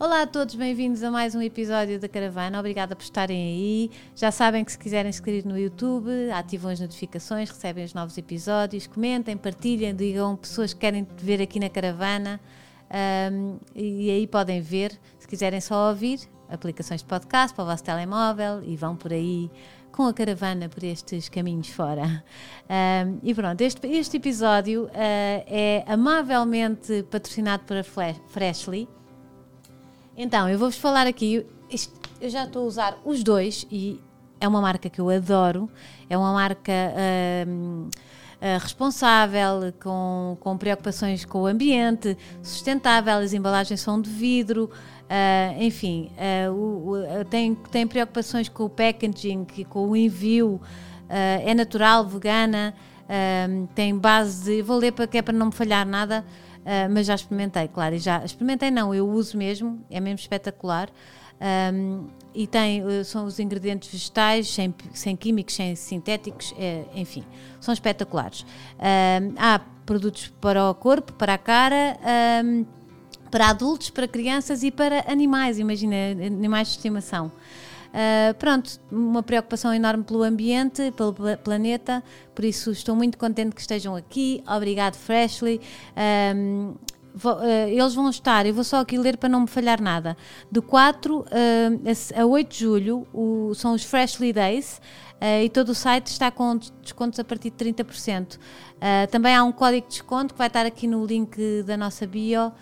Olá a todos, bem-vindos a mais um episódio da Caravana. Obrigada por estarem aí. Já sabem que se quiserem seguir no YouTube, ativam as notificações, recebem os novos episódios, comentem, partilhem, digam pessoas que querem ver aqui na Caravana. Um, e aí podem ver, se quiserem só ouvir, aplicações de podcast para o vosso telemóvel e vão por aí com a caravana por estes caminhos fora. Um, e pronto, este, este episódio uh, é amavelmente patrocinado por a Freshly. Então, eu vou-vos falar aqui. Eu já estou a usar os dois e é uma marca que eu adoro. É uma marca uh, responsável, com, com preocupações com o ambiente, sustentável. As embalagens são de vidro. Uh, enfim, o, o, tem, tem preocupações com o packaging, com o envio. é natural, vegana. tem base de. Vou ler para que é para não me falhar nada. Uh, mas já experimentei, claro, e já experimentei não, eu uso mesmo, é mesmo espetacular. Um, e tem, uh, são os ingredientes vegetais, sem, sem químicos, sem sintéticos, é, enfim, são espetaculares. Um, há produtos para o corpo, para a cara, um, para adultos, para crianças e para animais, imagina, animais de estimação. Uh, pronto, uma preocupação enorme pelo ambiente, pelo planeta, por isso estou muito contente que estejam aqui. Obrigado, Freshly. Um, uh, eles vão estar, eu vou só aqui ler para não me falhar nada. De 4 uh, a 8 de julho o, são os Freshly Days. E todo o site está com descontos a partir de 30%. Uh, também há um código de desconto que vai estar aqui no link da nossa bio,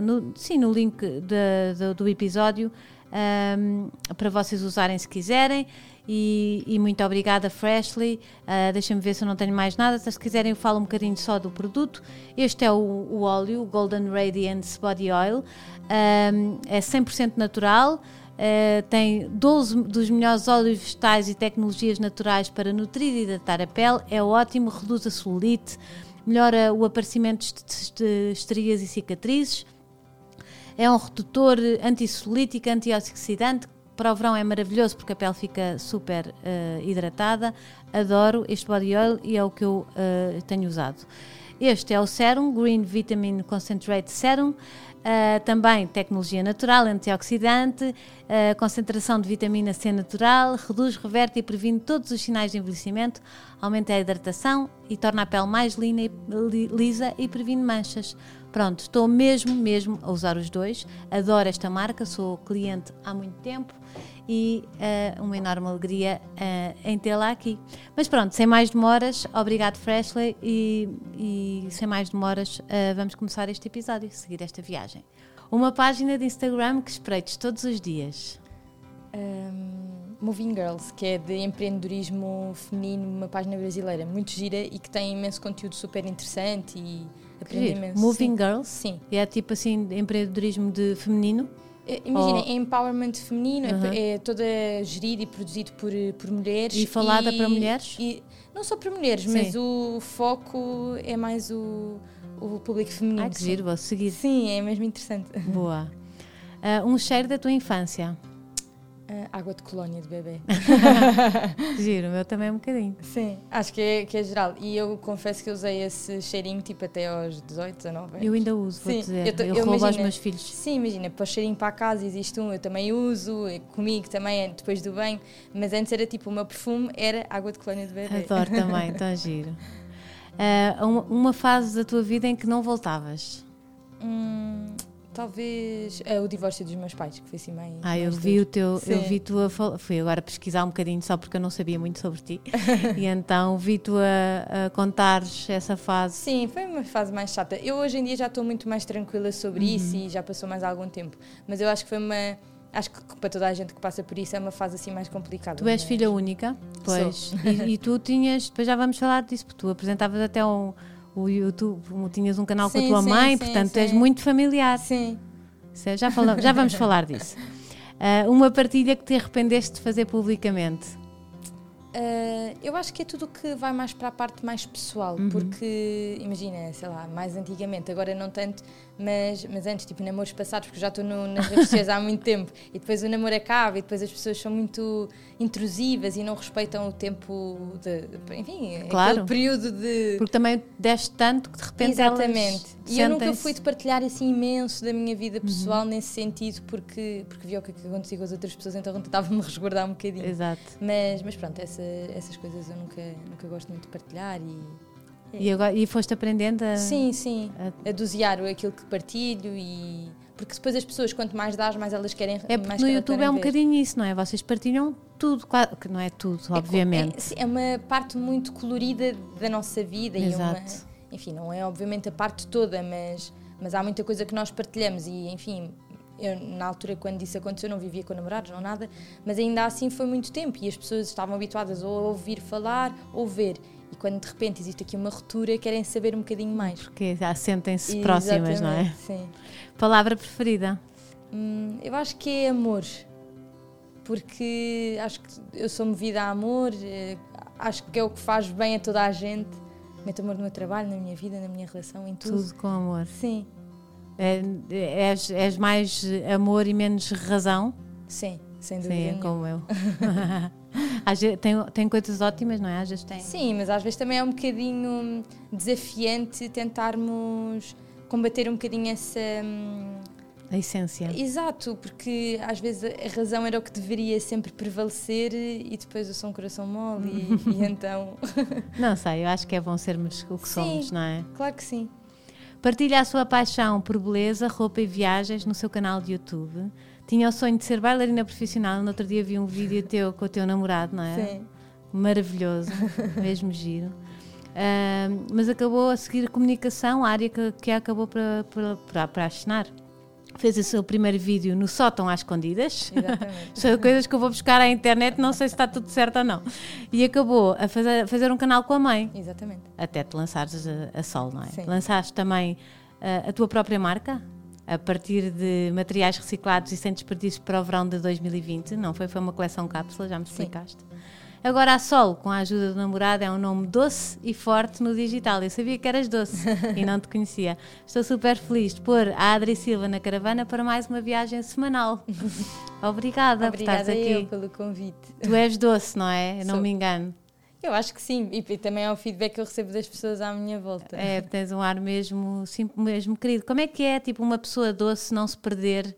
no, sim, no link de, do episódio um, para vocês usarem se quiserem. E, e muito obrigada, Freshly. Uh, Deixem-me ver se eu não tenho mais nada. Se quiserem, eu falo um bocadinho só do produto. Este é o, o óleo, o Golden Radiance Body Oil. Um, é 100% natural. Uh, tem 12 dos melhores óleos vegetais e tecnologias naturais para nutrir e hidratar a pele. É ótimo, reduz a celulite, melhora o aparecimento de estrias e cicatrizes é um redutor antissolítico, antioxidante. Para o verão é maravilhoso porque a pele fica super uh, hidratada. Adoro este body oil e é o que eu uh, tenho usado. Este é o Serum Green Vitamin Concentrate Serum. Uh, também tecnologia natural, antioxidante, uh, concentração de vitamina C natural, reduz, reverte e previne todos os sinais de envelhecimento, aumenta a hidratação e torna a pele mais lisa e previne manchas. Pronto, estou mesmo, mesmo a usar os dois. Adoro esta marca, sou cliente há muito tempo e uh, uma enorme alegria uh, em tê-la aqui. Mas pronto, sem mais demoras, obrigado Freshly e, e sem mais demoras uh, vamos começar este episódio, seguir esta viagem. Uma página de Instagram que espreites todos os dias. Um, Moving Girls, que é de empreendedorismo feminino, uma página brasileira muito gira e que tem imenso conteúdo super interessante e Aprendi imenso. Moving sim. Girls? Sim. E é tipo assim, empreendedorismo de feminino? É, imagina, é empowerment feminino, é, é toda gerida e produzido por, por mulheres. E falada e, para mulheres? E, não só para mulheres, sim. mas o foco é mais o, o público feminino. Ah, que giro, vou seguir. Sim, é mesmo interessante. Boa. Uh, um cheiro da tua infância? Uh, água de colónia de bebê. Giro, o meu também é um bocadinho. Sim, acho que é, que é geral. E eu confesso que usei esse cheirinho tipo até aos 18, 19 anos. Eu ainda uso, vou sim, dizer. Eu, eu, eu roubo imagina, aos meus filhos. Sim, imagina, para o cheirinho para a casa existe um, eu também uso, comigo também depois do banho. Mas antes era tipo, o meu perfume era água de colónia de bebê. Adoro também, então giro. Uh, uma, uma fase da tua vida em que não voltavas? Hum, Talvez é o divórcio dos meus pais, que foi assim meio. Ah, eu vi o teu. Sim. Eu vi tu a. Fui agora pesquisar um bocadinho só porque eu não sabia muito sobre ti. e então vi tu a, a contares essa fase. Sim, foi uma fase mais chata. Eu hoje em dia já estou muito mais tranquila sobre uhum. isso e já passou mais algum tempo. Mas eu acho que foi uma. Acho que para toda a gente que passa por isso é uma fase assim mais complicada. Tu és filha única? Pois. E, e, tu tinhas. Depois já vamos falar disso, porque tu apresentavas até um o YouTube, tinhas um canal sim, com a tua sim, mãe, sim, portanto és muito familiar. Sim. Já, falamos, já vamos falar disso. Uh, uma partilha que te arrependeste de fazer publicamente? Uh, eu acho que é tudo o que vai mais para a parte mais pessoal, uhum. porque imagina, sei lá, mais antigamente, agora não tanto, mas, mas antes, tipo namoros passados, porque já estou nas redes sociais há muito tempo, e depois o namoro acaba, e depois as pessoas são muito intrusivas e não respeitam o tempo de, enfim, claro. aquele período de. Porque também deste tanto que de repente. Exatamente. e eu nunca fui de partilhar assim imenso da minha vida pessoal uhum. nesse sentido, porque, porque vi o que acontecia com as outras pessoas, então tentava-me resguardar um bocadinho. Exato. Mas, mas pronto, essa, essas coisas eu nunca, nunca gosto muito de partilhar e. É. E, agora, e foste aprendendo a. Sim, sim. A, a dosear aquilo que partilho e. Porque depois as pessoas, quanto mais dás, mais elas querem. É porque no YouTube é um ver. bocadinho isso, não é? Vocês partilham tudo, que não é tudo, é, obviamente. É, é, uma parte muito colorida da nossa vida Exato. e uma. Enfim, não é obviamente a parte toda, mas, mas há muita coisa que nós partilhamos e, enfim, eu, na altura, quando isso aconteceu, não vivia com namorados, não nada, mas ainda assim foi muito tempo e as pessoas estavam habituadas ou a ouvir falar ou ver. E quando de repente existe aqui uma ruptura, querem saber um bocadinho mais. Porque já sentem-se próximas, não é? Sim. Palavra preferida? Hum, eu acho que é amor. Porque acho que eu sou movida a amor, eh, acho que é o que faz bem a toda a gente. Meto amor no meu trabalho, na minha vida, na minha relação, em tudo. Tudo com amor. Sim. É, és, és mais amor e menos razão? Sim, sem dúvida. Sim, é como eu. tem, tem coisas ótimas, não é? Às vezes tem. Sim, mas às vezes também é um bocadinho desafiante tentarmos combater um bocadinho essa. Hum, a essência. Exato, porque às vezes a razão era o que deveria sempre prevalecer e depois eu sou um coração mole e, e então. não sei, eu acho que é bom sermos o que sim, somos, não é? Claro que sim. Partilha a sua paixão por beleza, roupa e viagens no seu canal de YouTube. Tinha o sonho de ser bailarina profissional. No outro dia vi um vídeo teu com o teu namorado, não é? Sim. Maravilhoso, mesmo giro. Uh, mas acabou a seguir a comunicação, a área que, que acabou para, para, para, para assinar fez o seu primeiro vídeo no sótão às escondidas. Exatamente. São coisas que eu vou buscar à internet, não sei se está tudo certo ou não. E acabou a fazer, fazer um canal com a mãe. Exatamente. Até te lançares a, a sol, não é? Sim. Lançaste também uh, a tua própria marca, a partir de materiais reciclados e sem desperdício para o verão de 2020, não foi? Foi uma coleção cápsula, já me explicaste. Sim. Agora a Sol, com a ajuda do namorado, é um nome doce e forte no digital. Eu sabia que eras doce e não te conhecia. Estou super feliz de pôr a Adri Silva na caravana para mais uma viagem semanal. Obrigada, Obrigada por estares aqui. eu pelo convite. Tu és doce, não é? Não me engano. Eu acho que sim, e também é o feedback que eu recebo das pessoas à minha volta. É, tens um ar mesmo, sim, mesmo querido. Como é que é, tipo, uma pessoa doce não se perder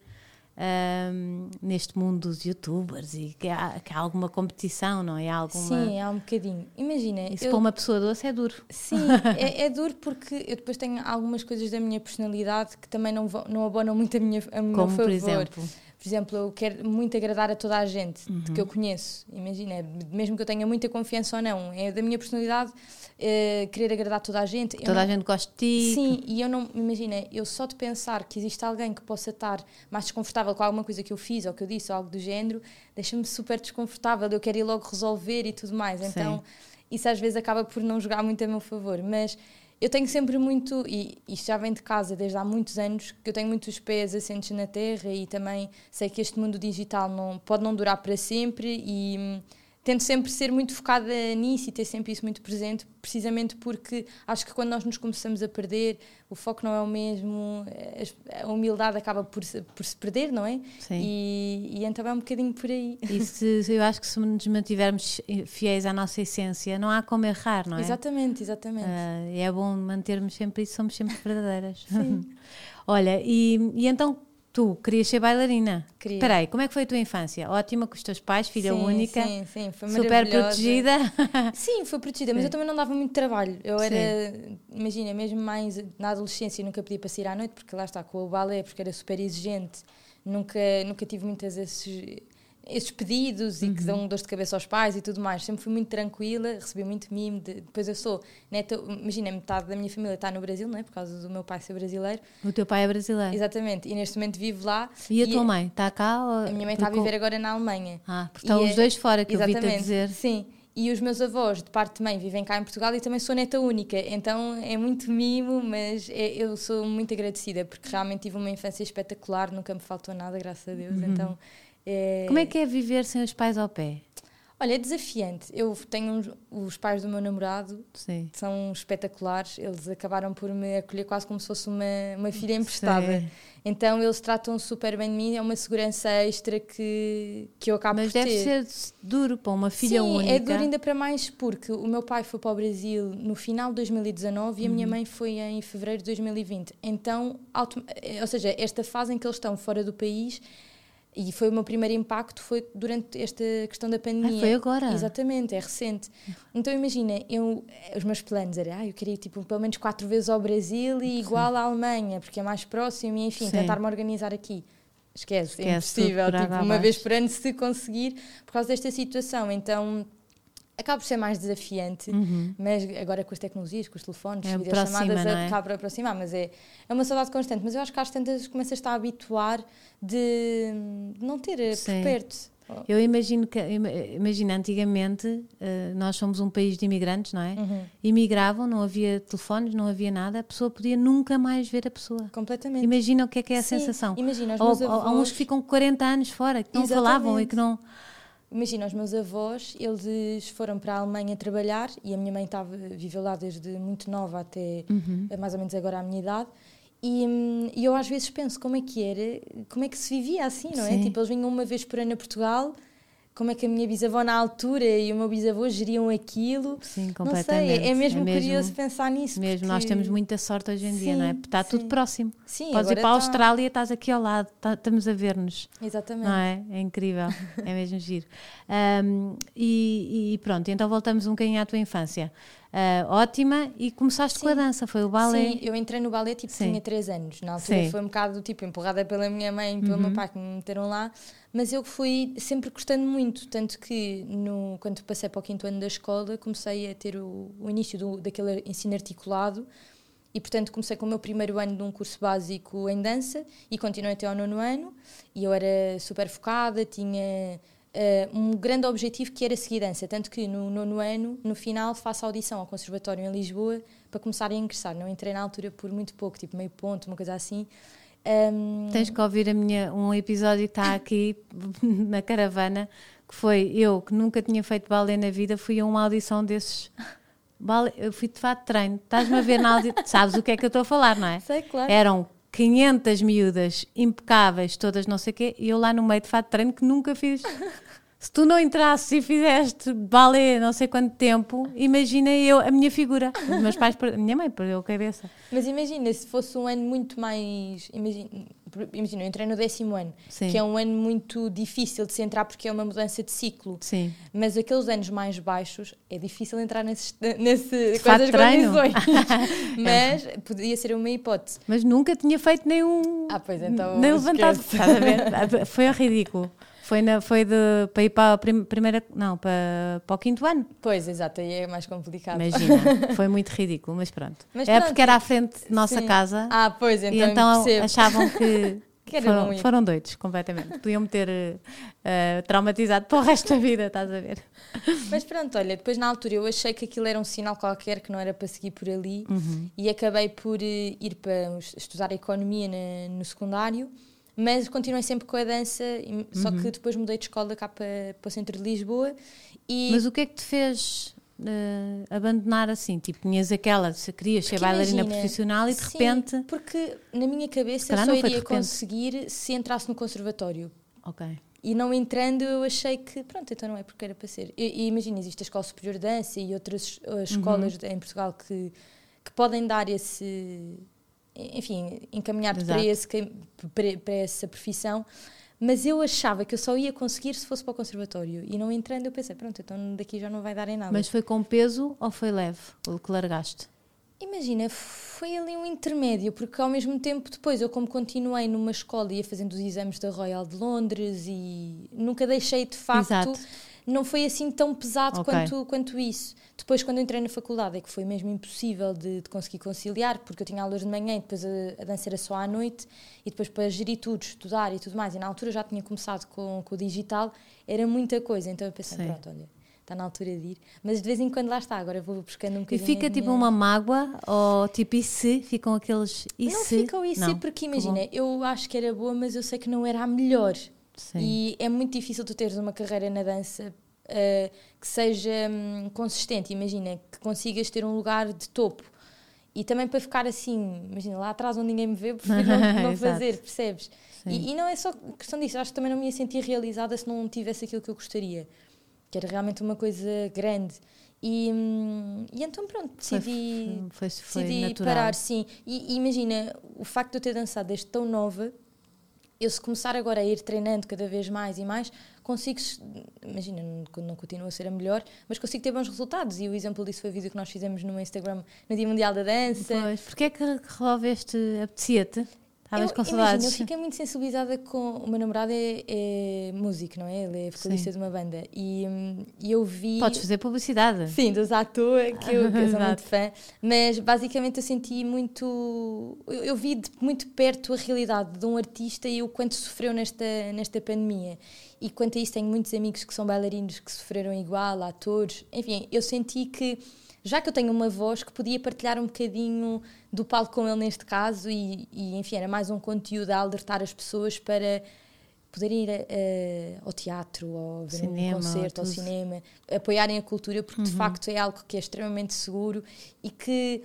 um, neste mundo dos youtubers e que há, que há, alguma competição, não é? Há alguma... Sim, há um bocadinho. Imagina. Isso eu... para uma pessoa doce é duro. Sim, é, é, duro porque eu depois tenho algumas coisas da minha personalidade que também não, não abonam muito a minha a Como, meu favor. por exemplo? Por exemplo, eu quero muito agradar a toda a gente uhum. que eu conheço. Imagina, mesmo que eu tenha muita confiança ou não, é da minha personalidade uh, querer agradar toda a gente. Toda não... a gente gosta de ti. Sim, e eu não, imagina, eu só de pensar que existe alguém que possa estar mais desconfortável com alguma coisa que eu fiz ou que eu disse ou algo do género, deixa-me super desconfortável. Eu quero ir logo resolver e tudo mais. Então, Sim. isso às vezes acaba por não jogar muito a meu favor. Mas eu tenho sempre muito, e isto já vem de casa desde há muitos anos, que eu tenho muitos pés assentes na terra e também sei que este mundo digital não, pode não durar para sempre e hum, tento sempre ser muito focada nisso e ter sempre isso muito presente, precisamente porque acho que quando nós nos começamos a perder, o foco não é o mesmo, a humildade acaba por se, por se perder, não é? Sim. E, e então é um bocadinho por aí. E se, eu acho que se nos mantivermos fiéis à nossa essência, não há como errar, não é? Exatamente, exatamente. Uh, é bom mantermos sempre isso, somos sempre verdadeiras. Sim. Olha, e, e então Tu querias ser bailarina? Queria. Espera aí, como é que foi a tua infância? Ótima com os teus pais, filha sim, única? Sim, sim, foi Super protegida? Sim, foi protegida, mas eu também não dava muito trabalho. Eu era, sim. imagina, mesmo mais na adolescência nunca podia passar à noite, porque lá está, com o balé, porque era super exigente. Nunca, nunca tive muitas esses esses pedidos uhum. e que dão dor de cabeça aos pais e tudo mais. Sempre fui muito tranquila, recebi muito mimo. De, depois eu sou neta, imagina, metade da minha família está no Brasil, não é? Por causa do meu pai ser brasileiro. O teu pai é brasileiro? Exatamente, e neste momento vivo lá. E a tua mãe? Está cá? Ou... A minha mãe está a viver agora na Alemanha. Ah, porque estão os é dois fora, que exatamente, eu vi-te dizer. Sim. E os meus avós, de parte de mãe, vivem cá em Portugal e também sou neta única. Então é muito mimo, mas é, eu sou muito agradecida porque realmente tive uma infância espetacular, nunca me faltou nada, graças a Deus. Uhum. Então é... Como é que é viver sem os pais ao pé? Olha, é desafiante. Eu tenho os pais do meu namorado, Sim. são espetaculares. Eles acabaram por me acolher quase como se fosse uma, uma filha emprestada. Sim. Então eles tratam super bem de mim. É uma segurança extra que, que eu acabo Mas por deve ter. ser duro para uma filha Sim, única. é duro ainda para mais porque o meu pai foi para o Brasil no final de 2019 e a minha Uhum. mãe foi em fevereiro de 2020. Então, eh, ou seja, esta fase em que eles estão fora do país e foi o meu primeiro impacto foi durante esta questão da pandemia. foi agora? Exatamente, é recente. Então imagina, eu, os meus planos eram, ah, eu queria ir tipo, pelo menos quatro vezes ao Brasil e igual à Alemanha, porque é mais próximo e enfim, Sim. tentar-me organizar aqui. Esquece, é Esquece tudo impossível, tipo, uma abaixo. vez por ano se conseguir por causa desta situação. Então acaba por ser mais desafiante, mas agora com as tecnologias, com os telefones, Uhum. É, as videochamadas, não é? acaba por aproximar, mas é, é uma saudade constante. Mas eu acho que às tantas começas a habituar de não ter eh, por Sim. perto. Eu imagino que, ima- imagina, antigamente eh, nós somos um país de imigrantes, não é? Uhum. Imigravam, não havia telefones, não havia nada, a pessoa podia nunca mais ver a pessoa. Completamente. Imagina o que é que é a Sim, sensação. Imagina, os meus ou- há uns avós. que ficam 40 anos fora, que não falavam e que não. Imagina, os meus avós, eles foram para a Alemanha trabalhar e a minha mãe estava, viveu lá desde muito nova até Uhum. eh, mais ou menos agora a minha idade. E, hum, e eu às vezes penso como é que era, como é que se vivia assim, não é? Sim. Tipo, eles vinham uma vez por ano a Portugal, como é que a minha bisavó na altura e o meu bisavô geriam aquilo. Sim, Não sei, completamente. é, é mesmo É curioso pensar nisso. Mesmo, nós porque- temos muita sorte hoje em dia, não é? Sim, Porque está tudo sim. próximo. Sim, Podes ir para a tá- Austrália, estás aqui ao lado, tá- estamos a ver-nos. Exatamente. Não é? É incrível, é mesmo giro. Ahm, e, e pronto, então voltamos um bocadinho à tua infância. Ah, ótima, e começaste com a dança, foi o balé. Sim, eu entrei no balé tipo Sim. tinha 3 anos. Na altura Sim. foi um bocado tipo empurrada pela minha mãe e pelo Uhum. meu pai que me meteram lá, mas eu fui sempre gostando muito, tanto que no, quando passei para o quinto ano da escola comecei a ter o, o início do, daquele ensino articulado e portanto comecei com o meu primeiro ano de um curso básico em dança e continuei até ao nono ano e eu era super focada, tinha eh, um grande objetivo que era seguir dança, tanto que no nono ano, no final, faço audição ao Conservatório em Lisboa para começar a ingressar. Não entrei na altura por muito pouco, tipo meio ponto, uma coisa assim. Ahm, Tens que ouvir a minha, um episódio que está aqui na caravana, que foi eu, que nunca tinha feito balé na vida, fui a uma audição desses. Balé, eu fui de fato treino. Estás-me a ver na audição. Sabes o que é que eu estou a falar, não é? Sei, claro. Eram 500 miúdas impecáveis, todas não sei o quê, e eu lá no meio de fato de treino que nunca fiz. Se tu não entrasses e fizeste balé não sei quanto tempo, imagina eu, a minha figura. Os meus pais, a minha mãe perdeu a cabeça. Mas imagina, se fosse um ano muito mais. Imagina, imagina eu entrei no décimo ano, Sim. que é um ano muito difícil de se entrar porque é uma mudança de ciclo. Sim. Mas aqueles anos mais baixos é difícil entrar nesse, nesse fato de treino? condições. Mas podia ser uma hipótese. Mas nunca tinha feito nenhum. Ah, pois então. nem levantado. Foi ridículo. Foi, na, foi de, para ir para a prim- primeira. Não, para, para o quinto ano. Pois, exato, aí é mais complicado. Imagina. Foi muito ridículo, mas pronto. Mas é pronto. porque era à frente de nossa Sim. casa. Ah, pois, então, e então achavam que. Foram, foram doidos, completamente. Podiam-me ter eh, traumatizado para o resto da vida, estás a ver? Mas pronto, olha, depois na altura eu achei que aquilo era um sinal qualquer que não era para seguir por ali Uhum. e acabei por eh, ir para estudar economia na- no secundário, mas continuei sempre com a dança, só Uhum. que depois mudei de escola cá para, para o centro de Lisboa e Mas o que é que te fez eh, abandonar assim? Tipo, tinhas aquela, se querias ser bailarina imagina, profissional e de sim, repente. porque na minha cabeça só iria conseguir se entrasse no conservatório. Ok. E não entrando, eu achei que, pronto, então não é porque era para ser. E, e imagina, existe a Escola Superior de Dança e outras uh, escolas Uhum. em Portugal que, que podem dar esse. Enfim, encaminhar-te para, esse, para essa profissão. Mas eu achava que eu só ia conseguir se fosse para o conservatório. E não entrando, eu pensei, pronto, então daqui já não vai dar em nada. Mas foi com peso ou foi leve o que largaste? Imagina, foi ali um intermédio, porque ao mesmo tempo depois eu como continuei numa escola ia fazendo os exames da Royal de Londres e nunca deixei de facto, Exato. Não foi assim tão pesado Ok. quanto, quanto isso. Depois quando entrei na faculdade é que foi mesmo impossível de, de conseguir conciliar, porque eu tinha aulas de manhã e depois a, a dança era só à noite e depois para gerir tudo, estudar e tudo mais, e na altura já tinha começado com, com o digital, era muita coisa, então eu pensei, Sim. pronto, olha, está na altura de ir. Mas de vez em quando lá está, agora vou buscando um E bocadinho. fica a tipo minha- uma mágoa ou tipo e se? Ficam aqueles e não se? ficam isso, Não. porque Que imagina, eu acho que era boa, mas eu sei que não era a melhor. Sim. E é muito difícil tu teres uma carreira na dança uh, que seja um, consistente. Imagina que consigas ter um lugar de topo. E também para ficar assim, imagina, lá atrás onde ninguém me vê, prefiro não, não fazer, percebes? E, e, não é só questão disso, acho que também não me ia sentir realizada se não tivesse aquilo que eu gostaria, que era realmente uma coisa grande. E, hum, e então pronto, decidi, foi, foi, foi decidi parar, sim. E, e, imagina, o facto de eu ter dançado desde tão nova, eu se começar agora a ir treinando cada vez mais e mais, consigo, imagina, não, não continua a ser a melhor, mas consigo ter bons resultados. E o exemplo disso foi o vídeo que nós fizemos no Instagram no Dia Mundial da Dança. Pois, porque é que resolveste, apetecia-te? Estavas com saudades? Imagina, eu fiquei muito sensibilizada com. O meu namorado é, é músico, não é? Ele é vocalista de uma banda. E, hum, e eu vi. Podes fazer publicidade. Sim, dos à toa, que eu, que eu sou muito fã. Mas basicamente eu senti muito. Eu, eu, vi de muito perto a realidade de um artista e o quanto sofreu nesta, nesta pandemia. E quanto a isso, tenho muitos amigos que são bailarinos que sofreram igual, atores. Enfim, eu senti que já que eu tenho uma voz que podia partilhar um bocadinho do palco com ele neste caso e, e enfim, era mais um conteúdo a alertar as pessoas para poderem ir uh, ao teatro, ou ver cinema, um concerto, ao cinema, apoiarem a cultura, porque uhum. de facto é algo que é extremamente seguro e que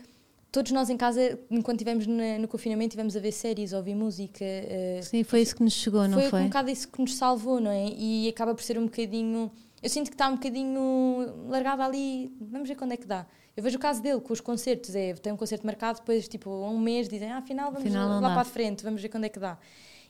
todos nós em casa, enquanto estivemos no confinamento, tivemos a ver séries, a ouvir música. Uh, Sim, foi isso que nos chegou, não foi? Foi um bocado isso que nos salvou, não é? E acaba por ser um bocadinho eu sinto que está um bocadinho largado ali, vamos ver quando é que dá. Eu vejo o caso dele com os concertos, é, tem um concerto marcado, depois, tipo, um mês dizem, ah, afinal, vamos afinal, lá dá. para a frente, vamos ver quando é que dá.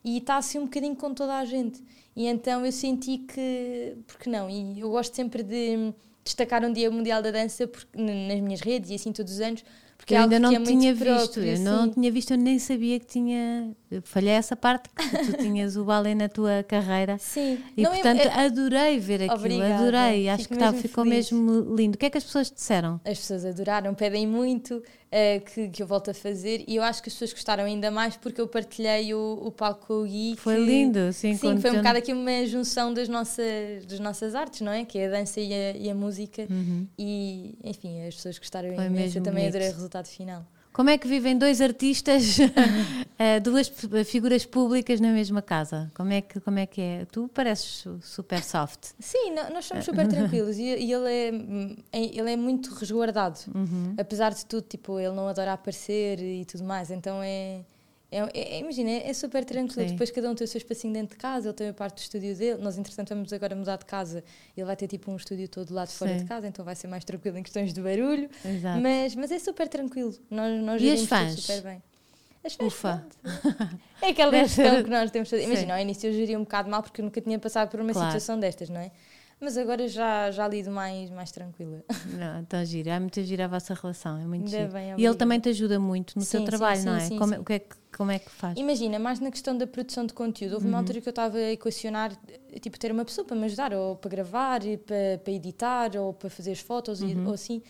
E está assim um bocadinho com toda a gente. E então eu senti que, porque não? E eu gosto sempre de destacar um Dia Mundial da Dança porque, nas minhas redes e assim todos os anos, porque eu é ainda não é tinha visto, próprio, eu assim. não tinha visto, eu nem sabia que tinha. falhei essa parte, que tu tinhas o balé na tua carreira. Sim. E não, portanto eu, adorei ver aquilo, Obrigada. adorei. Acho Fico que tá, ficou feliz. mesmo lindo. O que é que as pessoas disseram? As pessoas adoraram, pedem muito uh, que, que eu volte a fazer e eu acho que as pessoas gostaram ainda mais porque eu partilhei o, o palco com o Gui. Foi que, lindo, sim. Sim, foi um bocado aqui uma junção das nossas, das nossas artes, não é? Que é a dança e a, e a música. Uhum. E, enfim, as pessoas gostaram foi imenso. Eu também bonito. adorei o resultado final. Como é que vivem dois artistas, eh, duas figuras públicas na mesma casa? Como é que, como é, que é? Tu pareces super soft. Sim, nós somos super tranquilos e, e ele, é, é, ele é muito resguardado. Uhum. Apesar de tudo, tipo, ele não adora aparecer e tudo mais, então é é, é, imagina, é, é super tranquilo. Sim. Depois cada um tem o seu espacinho dentro de casa, ele tem a parte do estúdio dele. Nós, entretanto, vamos agora mudar de casa. Ele vai ter tipo um estúdio todo lá de fora Sim. de casa, então vai ser mais tranquilo em questões de barulho. Exato. Mas, mas é super tranquilo. Nós, nós e as fãs? super bem. As fãs, Ufa. É aquela questão que nós temos. Imagina, ao início eu geria um bocado mal porque eu nunca tinha passado por uma claro. situação destas, não é? Mas agora já, já lido mais, mais tranquila. Não, então gira, é muito gira a vossa relação, é muito gira. E ele também te ajuda muito no sim, teu trabalho, sim, não é? Sim, como, é, o que é que, como é que faz? Imagina, mais na questão da produção de conteúdo. Houve uhum. uma altura que eu estava a equacionar, tipo, ter uma pessoa para me ajudar, ou para gravar, para, para editar, ou para fazer as fotos, uhum. ou assim.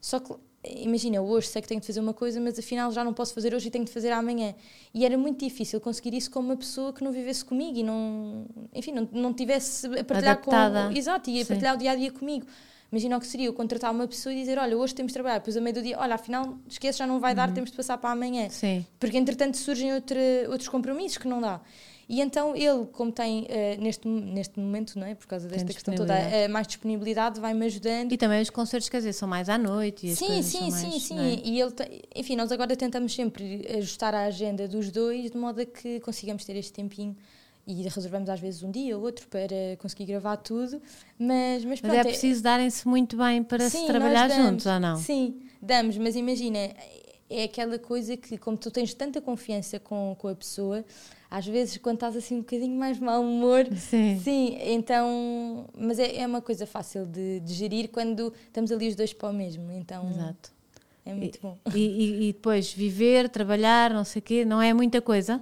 Só que imagina, hoje sei que tenho de fazer uma coisa, mas afinal já não posso fazer hoje e tenho de fazer amanhã. E era muito difícil conseguir isso com uma pessoa que não vivesse comigo e não, enfim, não, não tivesse a partilhar Adaptada. com. Exato, e a partilhar o dia a dia comigo. Imagina o que seria eu contratar uma pessoa e dizer: Olha, hoje temos de trabalhar, depois a meio do dia, olha, afinal, esquece, já não vai dar, uhum. temos de passar para amanhã. Sim. Porque entretanto surgem outra, outros compromissos que não dá. E então ele, como tem uh, neste, neste momento, não é? por causa desta questão toda, uh, mais disponibilidade, vai-me ajudando. E também os concertos, quer dizer, são mais à noite. E sim, sim, sim, mais, sim. É? E ele, enfim, nós agora tentamos sempre ajustar a agenda dos dois de modo a que consigamos ter este tempinho e reservamos às vezes um dia ou outro para conseguir gravar tudo, mas mas, pronto, mas é, é preciso é, darem-se muito bem para sim, se trabalhar damos, juntos ou não? Sim, damos, mas imagina, é aquela coisa que como tu tens tanta confiança com, com a pessoa, às vezes quando estás assim um bocadinho mais mau humor, sim, sim então, mas é, é uma coisa fácil de, de, gerir quando estamos ali os dois para o mesmo, então Exato. é muito e, bom. E, e, depois viver, trabalhar, não sei o quê, não é muita coisa?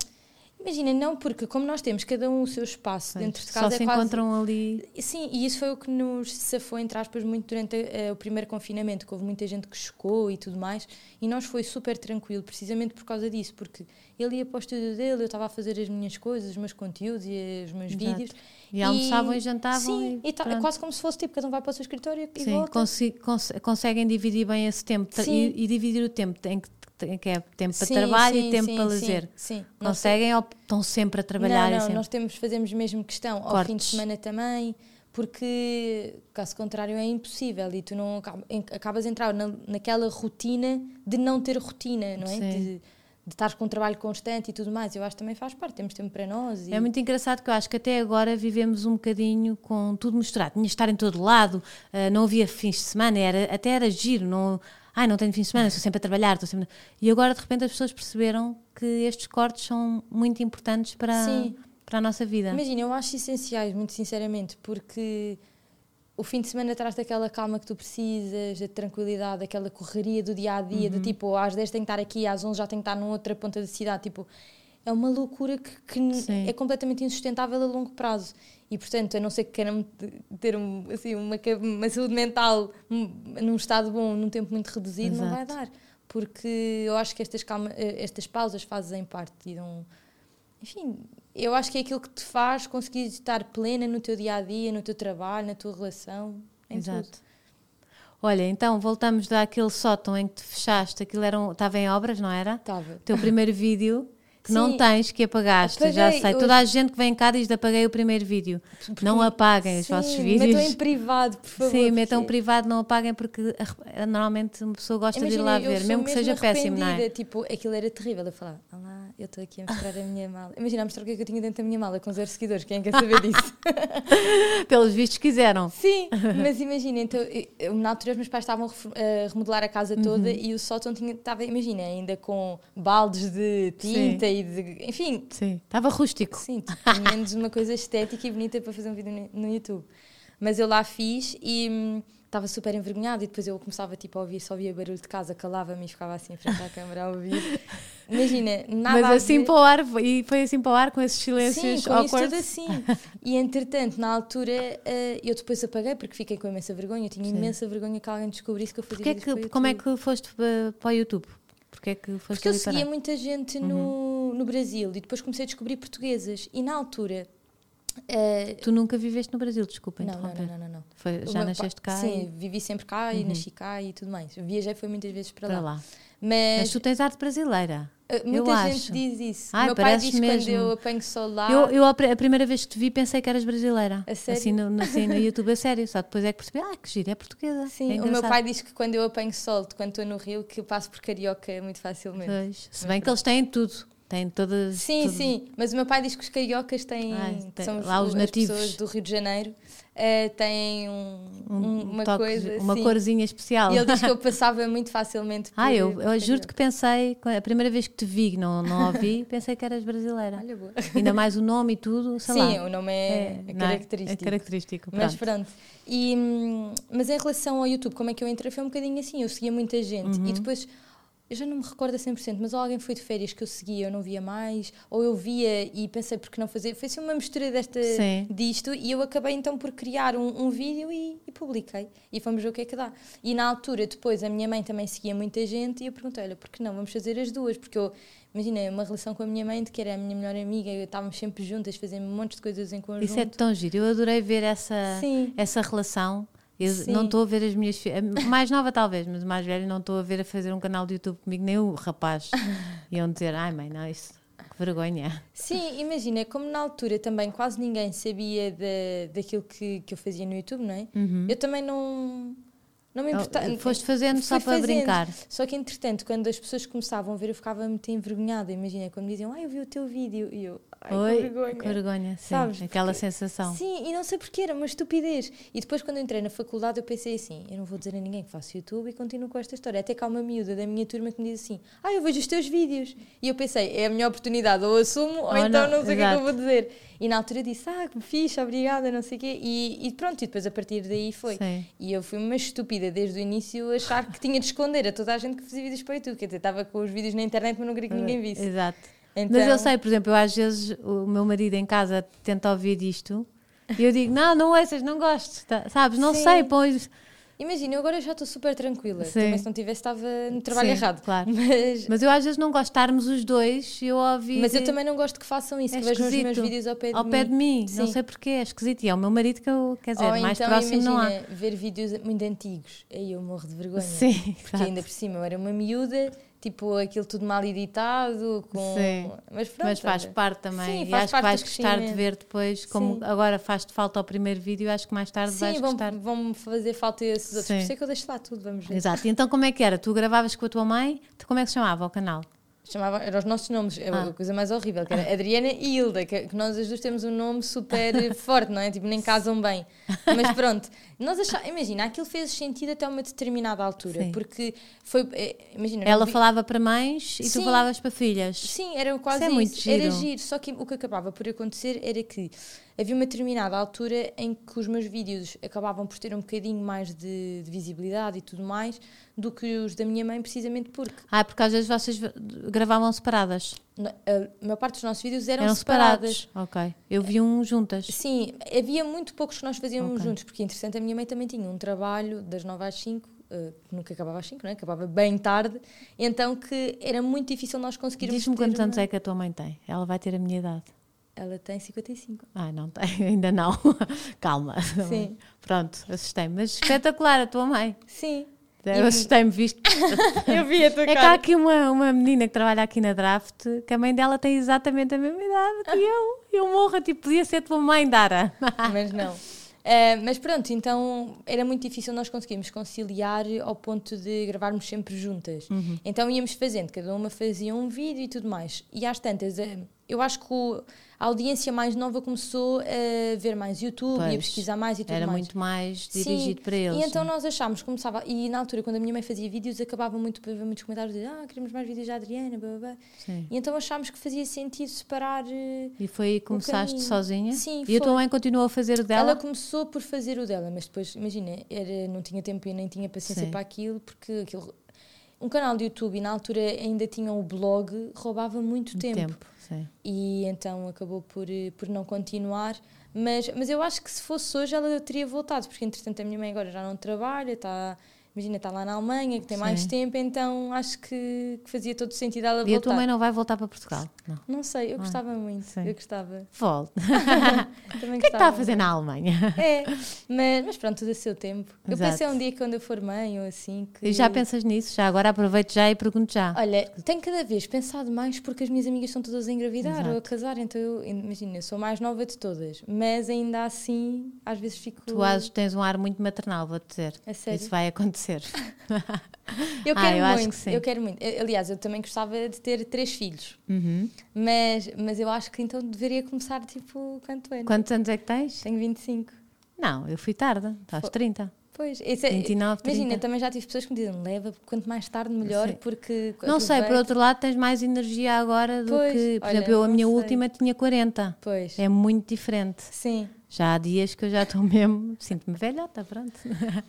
Imagina, não, porque como nós temos cada um o seu espaço pois, dentro de casa. Só é se quase... encontram ali. Sim, e isso foi o que nos safou, entre aspas, muito durante uh, o primeiro confinamento, que houve muita gente que chocou e tudo mais, e nós foi super tranquilo, precisamente por causa disso, porque ele ia para o estúdio dele, eu estava a fazer as minhas coisas, os meus conteúdos e os meus Exato. vídeos. E, e almoçavam e jantavam. Sim, e, e tá, é quase como se fosse tipo, cada um vai para o seu escritório e sim, volta. Cons conseguem dividir bem esse tempo e, e, dividir o tempo em que que é tempo sim, para trabalho sim, e tempo sim, para lazer. Sim, Conseguem ou estão sempre a trabalhar? Não, não nós temos, fazemos mesmo questão Cortes. ao fim de semana também, porque caso contrário é impossível e tu não acabas a entrar na, naquela rotina de não ter rotina, não é? De, de estar com um trabalho constante e tudo mais. Eu acho que também faz parte, temos tempo para nós. E... É muito engraçado que eu acho que até agora vivemos um bocadinho com tudo misturado. Tinha de estar em todo lado, uh, não havia fins de semana, era, até era giro, não, ai, não tenho fim de semana, estou sempre a trabalhar, estou sempre... E agora de repente as pessoas perceberam que estes cortes são muito importantes para, para a nossa vida. Imagina, eu acho essenciais, muito sinceramente, porque o fim de semana traz aquela calma que tu precisas, a tranquilidade, aquela correria do dia a dia, uhum. de tipo, às 10 tenho que estar aqui, às 11 já tenho que estar numa outra ponta da cidade. Tipo, é uma loucura que, que é completamente insustentável a longo prazo. E portanto, a não ser que queiram ter um, assim, uma, uma saúde mental num estado bom, num tempo muito reduzido, Exato. não vai dar. Porque eu acho que estas, calma, eh, estas pausas fazem parte e dão. Enfim, eu acho que é aquilo que te faz conseguir estar plena no teu dia a dia, no teu trabalho, na tua relação. Exato. Tudo. Olha, então voltamos daquele sótão em que te fechaste, aquilo era um, estava em obras, não era? Estava. O teu primeiro vídeo que Sim, não tens, que apagaste, apaguei, já sei. Toda a gente que vem cá diz apaguei o primeiro vídeo. Porque, não apaguem os vossos vídeos. Metam em privado, por favor. Sim, metam privado, não apaguem, porque normalmente uma pessoa gosta Imagina, de ir lá ver, mesmo que seja péssimo, não é? Tipo, aquilo era terrível. Eu falar, olá, eu estou aqui a mostrar a minha mala. Imagina, a mostrar o que, é que eu tinha dentro da minha mala com zero seguidores. Quem quer saber disso? Pelos vistos quiseram. Sim, mas imagina, então, eu, na altura os meus pais estavam a remodelar a casa toda uhum. e o sótão tinha, estava, imagina, ainda com baldes de tinta Sim. e de. Enfim, Sim, estava rústico. Sim, tipo, menos uma coisa estética e bonita para fazer um vídeo no, YouTube. Mas eu lá fiz e hum, estava super envergonhada e depois eu começava tipo, a ouvir, só ouvia barulho de casa, calava-me e ficava assim em frente à câmara a ouvir. Imagina, nada Mas assim para o ar, e foi assim para o ar com esses silêncios Sim, com isso tudo assim. E entretanto, na altura, uh, eu depois apaguei porque fiquei com imensa vergonha. Eu tinha Sim. imensa vergonha que alguém descobrisse que eu fazia Porque é que, Como é que foste para o YouTube? Porque é que foste Porque eu seguia muita gente no, uhum. no Brasil e depois comecei a descobrir portuguesas. E na altura. Uh, tu nunca viveste no Brasil, desculpa. Não, não, não, não, não. Foi, já nasceste cá? Sim, e... vivi sempre cá uhum. e nasci cá e tudo mais. Viajei foi muitas vezes para, para lá. lá. Mas, Mas tu tens arte brasileira. Uh, muita eu gente acho. diz isso. Ai, meu pai diz mesmo. quando eu apanho sol lá. Eu, eu, a primeira vez que te vi pensei que eras brasileira. A sério? Assim no, assim, no YouTube, a sério. Só depois é que percebi, ah, que giro, é portuguesa. Sim, é o meu pai diz que quando eu apanho sol, quando estou no Rio, que eu passo por carioca muito facilmente. Pois, se bem que eles têm tudo. Têm todas. Sim, tudo. sim, mas o meu pai diz que os cariocas têm. Ai, tem, são os, lá os nativos. pessoas do Rio de Janeiro uh, têm um, um, uma toque, coisa. Uma sim. corzinha especial. E ele diz que eu passava muito facilmente. Por, ah, eu, eu juro que pensei, a primeira vez que te vi, não, não ouvi, pensei que eras brasileira. Olha, boa. Ainda mais o nome e tudo. sim, lá. o nome é, é, é característico. É característico. Pronto. Mas pronto. E, hum, mas em relação ao YouTube, como é que eu entrei? Foi um bocadinho assim. Eu seguia muita gente uhum. e depois eu já não me recordo a 100%, mas alguém foi de férias que eu seguia, eu não via mais, ou eu via e pensei por que não fazer. Foi assim uma mistura desta, disto e eu acabei então por criar um, um vídeo e, e, publiquei. E fomos ver o que é que dá. E na altura, depois, a minha mãe também seguia muita gente e eu perguntei: olha, por que não? Vamos fazer as duas? Porque eu, imagina, uma relação com a minha mãe, de que era a minha melhor amiga, estávamos sempre juntas, fazendo um monte de coisas em conjunto. Isso é tão giro, eu adorei ver essa, essa relação eu Sim. não estou a ver as minhas filhas, mais nova talvez, mas mais velha, não estou a ver a fazer um canal de YouTube comigo, nem o rapaz. Iam dizer, ai mãe, não, isso, que vergonha. Sim, imagina, como na altura também quase ninguém sabia de, daquilo que, que eu fazia no YouTube, não é? Uhum. Eu também não não me importava. Foste fazendo só para brincar. Só que, entretanto, quando as pessoas começavam a ver, eu ficava muito envergonhada. Imagina, quando me diziam, ah, eu vi o teu vídeo. E eu, ai, Oi, vergonha. Vergonha, sim. Sabes? Aquela Porque, sensação. Sim, e não sei porquê, era uma estupidez. E depois, quando entrei na faculdade, eu pensei assim: eu não vou dizer a ninguém que faço YouTube e continuo com esta história. Até que há uma miúda da minha turma que me diz assim: ah, eu vejo os teus vídeos. E eu pensei: é a minha oportunidade, ou assumo, ou, ou então não, não sei o que é que eu vou dizer. E na altura disse, ah, que fixe, obrigada, não sei o quê. E, e, pronto, e depois a partir daí foi. Sim. E eu fui uma estúpida desde o início achar que tinha de esconder a toda a gente que fazia vídeos para o YouTube. Quer dizer, estava com os vídeos na internet, mas não queria que ninguém visse. Exato. Então... Mas eu sei, por exemplo, eu às vezes o meu marido em casa tenta ouvir isto e eu digo, não, não ouças, não gosto, tá, sabes? Não Sim. sei, pois Imagina, eu agora já estou super tranquila. Sim. Também se não tivesse, estava no trabalho Sim, errado. Claro. Mas... Mas eu às vezes não gosto de estarmos os dois eu ouvi. Mas eu também não gosto que façam isso, é que vejam os meus vídeos ao pé de ao mim. Ao pé de mim, Sim. não sei porquê, é esquisito. E é o meu marido que eu, quer dizer, Ou mais então, próximo imagina, não há. ver vídeos muito antigos, aí eu morro de vergonha. Sim, Porque ainda por cima eu era uma miúda tipo aquilo tudo mal editado, com... Sim. Mas, pronto, Mas faz parte também. Sim, e acho que vais gostar de ver depois, como Sim. agora faz-te falta ao primeiro vídeo, acho que mais tarde vais Sim, vão, gostar. vão fazer falta esses outros. Sim. Por isso é que eu deixo lá tudo, vamos ver. Exato. Então como é que era? Tu gravavas com a tua mãe? Tu- Como é que se chamava o canal? Chamava, eram os nossos nomes, é Ah. a coisa mais horrível, que era Adriana e Hilda, que, que nós as duas temos um nome super forte, não é? Tipo, nem casam bem. Mas pronto, nós achávamos, imagina, aquilo fez sentido até uma determinada altura, Sim. porque foi, é, imagina, Ela vi- falava para mães e tu Sim. falavas para filhas. Sim, era quase Isso é muito isso. Era giro. giro. Só que o que acabava por acontecer era que havia uma determinada altura em que os meus vídeos acabavam por ter um bocadinho mais de, de visibilidade e tudo mais do que os da minha mãe, precisamente porque Ah, porque às vezes vocês gravavam separadas. na- a maior parte dos nossos vídeos eram, Eram separadas. separados. Ok. Eu vi um juntas. Sim, havia muito poucos que nós fazíamos Ok. juntos, porque interessante, a minha mãe também tinha um trabalho das 9 às 5, eh, que nunca acabava às 5, não é? acabava bem tarde, então que era muito difícil nós conseguirmos. Diz-me quantos uma- anos é que a tua mãe tem. Ela vai ter a minha idade. Ela tem 55. Ah, não tem, ainda não. Calma. Sim. Pronto, assustei-me. Mas espetacular a tua mãe. Sim. Eu assustei-me, visto. Eu vi a tua É que há aqui uma, uma menina que trabalha aqui na Draft que a mãe dela tem exatamente a mesma idade que eu. Eu morro, tipo, podia ser tua mãe, Dara. mas não. Eh, mas pronto, então era muito difícil nós conseguirmos conciliar ao ponto de gravarmos sempre juntas. Uhum. Então íamos fazendo, cada uma fazia um vídeo e tudo mais. E às tantas, eh, eu acho que o- a audiência mais nova começou a ver mais YouTube e a Pois, pesquisar mais e tudo Era mais. muito mais Sim, dirigido para eles. E então né? nós achámos começava. E na altura, quando a minha mãe fazia vídeos, acabava muito por ver muitos comentários de ah, queremos mais vídeos da Adriana, blá, blá, blá. Sim. E então achámos que fazia sentido separar. eh, E foi aí que começaste caminho. sozinha? Sim, E a tua foi. mãe continuou a fazer o dela? Ela começou por fazer o dela, mas depois, imagina, era, não tinha tempo e nem tinha paciência Sim. para aquilo, porque aquilo. Um canal de YouTube e na altura ainda tinha o blog, roubava muito Um tempo. Sim. E então acabou por, eh, por não continuar. Mas, mas eu acho que se fosse hoje ela teria voltado, porque entretanto a minha mãe agora já não trabalha, está, imagina, está lá na Alemanha, que tem mais Sim. tempo, então acho que, que fazia todo sentido ela voltar. E a tua mãe não vai voltar para Portugal? Não. Não sei, eu Ah, gostava muito, sim. eu gostava. Também O que é que está a fazer na Alemanha? É, mas, mas pronto, tudo a seu tempo. Eu Exato. pensei um dia que quando eu for mãe ou assim que. E já pensas nisso? Já agora aproveito já e pergunto já. Olha, tenho cada vez pensado mais porque as minhas amigas estão todas a engravidar ou a Exato. casar, então eu, imagina, eu sou mais nova de todas, mas ainda assim, às vezes fico. Tu has- tens um ar muito maternal, vou-te dizer. A sério? Isso vai acontecer. Eu Ah, quero eu acho muito, que sim. eu quero muito. Aliás, eu também gostava de ter três filhos, Uhum. mas, mas eu acho que então deveria começar tipo quanto é? Quantos anos é que tens? Tenho 25. Não, eu fui tarde. Estás Fo- 30. Pois, isso é, 29, 30. imagina, também já tive pessoas que me dizem leva, quanto mais tarde melhor, porque. Não sei, por aproveita." outro lado, tens mais energia agora do Pois, que. Por olha, exemplo, eu, a minha sei. última tinha 40. Pois. É muito diferente. Sim, Já há dias que eu já estou mesmo. Sinto-me velhota, pronto.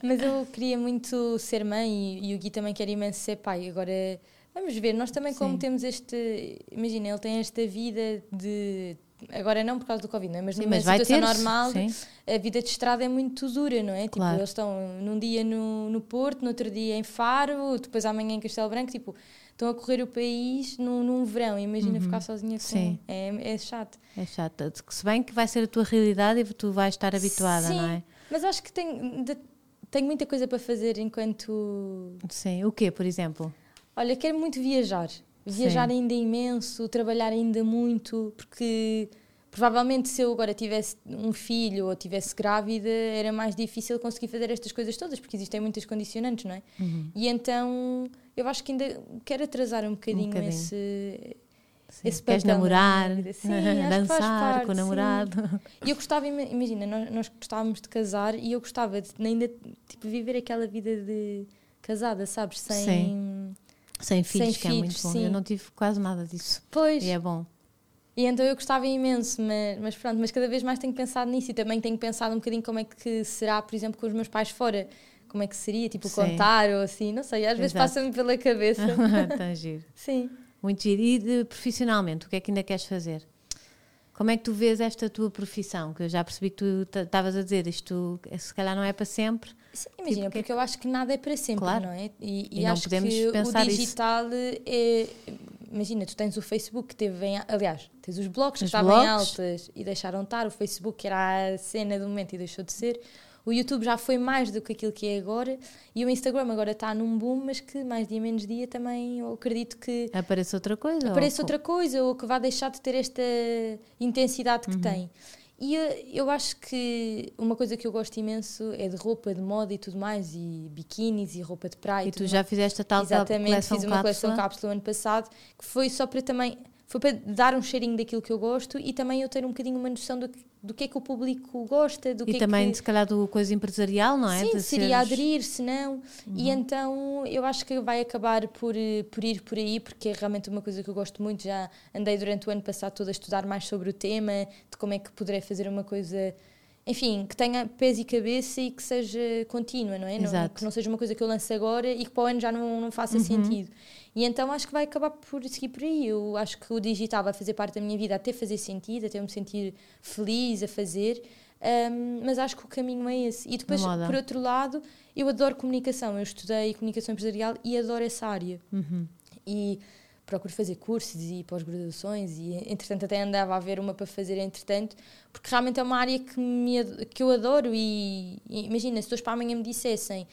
mas eu queria muito ser mãe e, e o Gui também quer imenso ser pai. Agora, vamos ver, nós também, como Sim. temos este. Imagina, ele tem esta vida de. Agora não por causa do Covid, não é? mas Sim, numa mas situação normal, Sim. a vida de estrada é muito dura, não é? Tipo, Claro. eles estão num dia no, no Porto, no outro dia em Faro, depois amanhã em Castelo Branco, tipo, estão a correr o país num, num verão. Imagina ficar sozinha com. Uhum. Sim. É, é chato. É chato. Se bem que vai ser a tua realidade e tu vais estar habituada, Sim, não é? Mas acho que tenho, de- tenho muita coisa para fazer enquanto. Sim. O quê, por exemplo? Olha, quero muito viajar. Viajar Sim. ainda imenso, trabalhar ainda muito, porque provavelmente se eu agora tivesse um filho ou tivesse grávida, era mais difícil conseguir fazer estas coisas todas, porque existem muitas condicionantes, não é? Uhum. E então eu acho que ainda quero atrasar um bocadinho, bocadinho. esse. Sim. Esse Queres namorar. Sim, dançar parte, com o sim. namorado. E eu gostava, ima- imagina, nós, nós gostávamos de casar e eu gostava de ainda tipo, viver aquela vida de casada, sabes? Sem. Sim. Sem filhos, que é filhos, muito bom. sim. Eu não tive quase nada disso. Pois. E é bom. E então eu gostava imenso, mas, mas pronto, mas cada vez mais tenho pensado nisso e também tenho pensado um bocadinho como é que será, por exemplo, com os meus pais fora. Como é que seria, tipo, Sim. contar ou assim, não sei, às vezes Exato. passa-me pela cabeça. Tão giro. Sim. Muito giro. E de, profissionalmente, o que é que ainda queres fazer? Como é que tu vês esta tua profissão? Que eu já percebi que tu ta- estavas a dizer, isto se calhar não é para sempre. Sim, imagina, Tipo, que é porque eu acho que nada é para sempre, Claro. não é? E, e E não acho podemos que pensar o isso. digital é. Imagina, tu tens o Facebook que teve em. Aliás, tens os blogs que Os estavam em altas e deixaram de estar. O Facebook, que era a cena do momento e deixou de ser. O YouTube já foi mais do que aquilo que é agora e o Instagram agora está num boom, mas que mais dia menos dia também eu acredito que apareça outra coisa. Apareça ou... outra coisa ou que vá deixar de ter esta intensidade que uhum. tem. E eu, eu acho que uma coisa que eu gosto imenso é de roupa, de moda e tudo mais, e biquínis e roupa de praia. E, e tu já fizeste a tal Exatamente, fiz uma coleção cápsula ano passado, que foi só para também foi para dar um cheirinho daquilo que eu gosto e também eu ter um bocadinho uma noção do que, do que é que o público gosta. Do e que também, é que... se calhar, do coisa empresarial, não é? Sim, de seria seres... aderir, se não. Uhum. E então eu acho que vai acabar por, eh, por ir por aí, porque é realmente uma coisa que eu gosto muito. Já andei durante o ano passado todo a estudar mais sobre o tema, de como é que poderei fazer uma coisa enfim, que tenha pés e cabeça e que seja contínua, não é? Não, que não seja uma coisa que eu lance agora e que para o ano já não, não faça uhum. sentido. E então acho que vai acabar por seguir por aí. Eu acho que o digital vai fazer parte da minha vida até fazer sentido, até me sentir feliz a fazer. Um, mas acho que o caminho é esse. E depois, por outro lado, eu adoro comunicação. Eu estudei comunicação empresarial e adoro essa área. Uhum. E procuro fazer cursos e pós-graduações e entretanto até andava a ver uma para fazer entretanto porque realmente é uma área que, me, que eu adoro e, e imagina, se hoje para amanhã me dissessem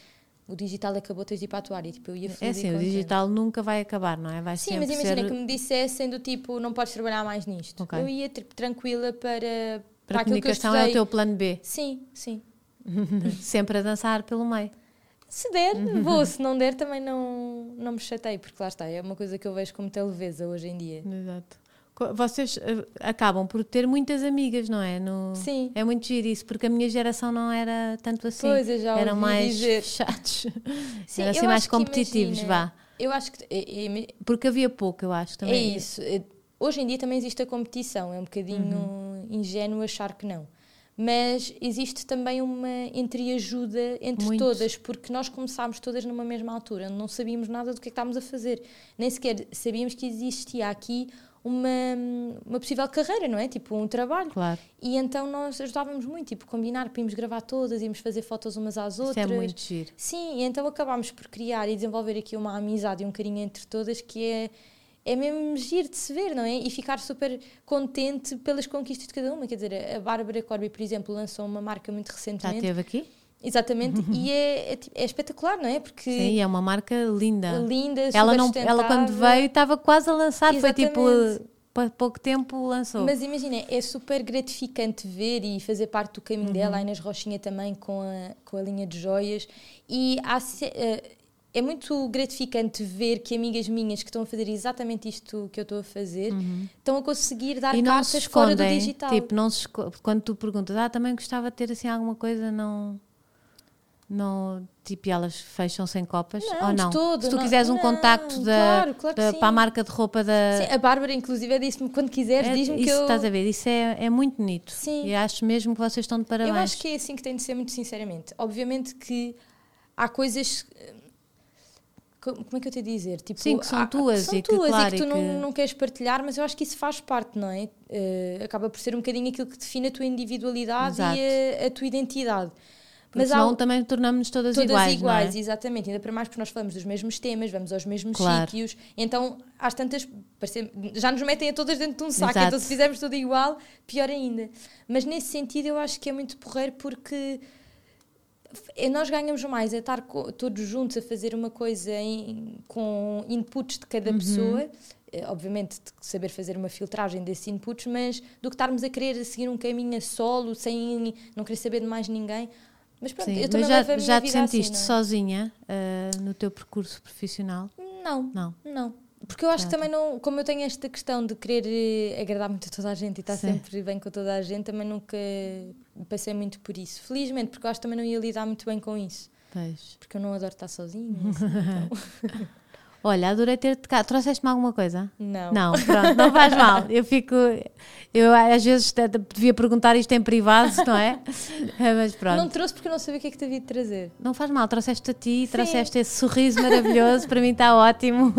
o digital acabou, tens de ir para a tua área. Tipo, eu ia é assim, o digital nunca vai acabar, não é? Vai Sim, mas imagina ser... que me dissessem do tipo, não podes trabalhar mais nisto. Okay. Eu ia tipo, tranquila para, para, para a comunicação é o teu plano B. Sim, sim. Sempre a dançar pelo meio. Se der, vou. Se não der, também não, não me chatei, porque lá está, é uma coisa que eu vejo como televisa hoje em dia. Exato. Vocês uh, acabam por ter muitas amigas, não é? No... Sim. É muito giro isso, porque a minha geração não era tanto assim. Pois, eu já Eram mais dizer. chatos. Sim, Eram assim mais competitivos, vá. Eu acho que. É, é, porque havia pouco, eu acho também. É isso. É, hoje em dia também existe a competição, é um bocadinho uhum. ingênuo achar que não mas existe também uma entreajuda entre Muito. todas, porque nós começámos todas numa mesma altura, não sabíamos nada do que, é que estávamos a fazer, nem sequer sabíamos que existia aqui uma, uma possível carreira, não é? Tipo, um trabalho. Claro. E então nós ajudávamos muito, tipo, combinar, íamos gravar todas, íamos fazer fotos umas às outras. Isso é muito giro. Sim, e então acabámos por criar e desenvolver aqui uma amizade e um carinho entre todas que é é mesmo giro de se ver, não é? E ficar super contente pelas conquistas de cada uma. Quer dizer, a Bárbara Corby, por exemplo, lançou uma marca muito recentemente. Já esteve aqui? Exatamente, e é, é, é, espetacular, não é? Porque Sim, é uma marca linda. Linda, ela não Ela quando veio estava quase a lançar, Exatamente. foi tipo pouco tempo lançou. Mas imagina, é super gratificante ver e fazer parte do caminho uhum. dela, a Inês Rochinha também com a, com a linha de joias. E há, uh, é muito gratificante ver que amigas minhas que estão a fazer exatamente isto que eu estou a fazer uhum. estão a conseguir dar e cartas fora do digital. Tipo, não se quando tu perguntas, ah, também gostava de ter assim alguma coisa, não. Não, tipo, elas fecham sem copas? Não, ou não? Todo, Se tu não, quiseres um não, contacto da, claro, claro da para a marca de roupa da. Sim, a Bárbara, inclusive, disse-me quando quiseres, é, diz-me que eu. Estás a ver, isso é, é muito bonito. Sim. E acho mesmo que vocês estão de parabéns. Eu acho que é assim que tem de ser, muito sinceramente. Obviamente que há coisas como é que eu te dizer? Tipo, Sim, que são há, tuas, são e tuas que, claro, e que tu que... Não, não queres partilhar, mas eu acho que isso faz parte, não é? Uh, acaba por ser um bocadinho aquilo que define a tua individualidade Exato. e a, a, tua identidade. Porque mas senão há, também tornamos-nos todas, todas iguais. Todas iguais, é? exatamente. Ainda para mais porque nós falamos dos mesmos temas, vamos aos mesmos claro. sítios. Então, às tantas, já nos metem a todas dentro de um saco. Exato. Então, se fizermos tudo igual, pior ainda. Mas nesse sentido, eu acho que é muito porreiro porque é, nós ganhamos mais a estar todos juntos a fazer uma coisa em, com inputs de cada uhum. pessoa, eh, obviamente saber fazer uma filtragem desses inputs, mas do que estarmos a querer seguir um caminho a solo, sem não querer saber de mais ninguém. Mas pronto, Sim, eu também mas já, já te sentiste assim, sozinha uh, no teu percurso profissional? Não, não. não. Porque eu acho que também não, como eu tenho esta questão de querer eh, agradar muito a toda a gente e estar Sim. sempre bem com toda a gente, também nunca passei muito por isso. Felizmente, porque eu acho que também não ia lidar muito bem com isso. Pois. Porque eu não adoro estar sozinha. Assim, então. Olha, adorei ter-te cá. Trouxeste-me alguma coisa? Não. Não, pronto, não faz mal. Eu fico. Eu às vezes devia perguntar isto em privado, não é? Mas pronto. Não trouxe porque eu não sabia o que é que te havia de trazer. Não faz mal, trouxeste a ti, Sim. trouxeste esse sorriso maravilhoso, para mim está ótimo.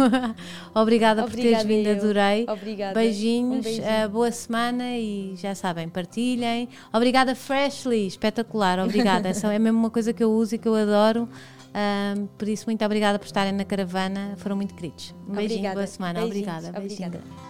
Obrigada, Obrigada por teres vindo, adorei. Obrigada. Beijinhos, um uh, boa semana e já sabem, partilhem. Obrigada, Freshly, espetacular, obrigada. Essa é mesmo uma coisa que eu uso e que eu adoro. Um, por isso, muito obrigada por estarem na caravana, foram muito queridos. Um beijinho, obrigada. boa semana. Beijinhos. Obrigada. Obrigada.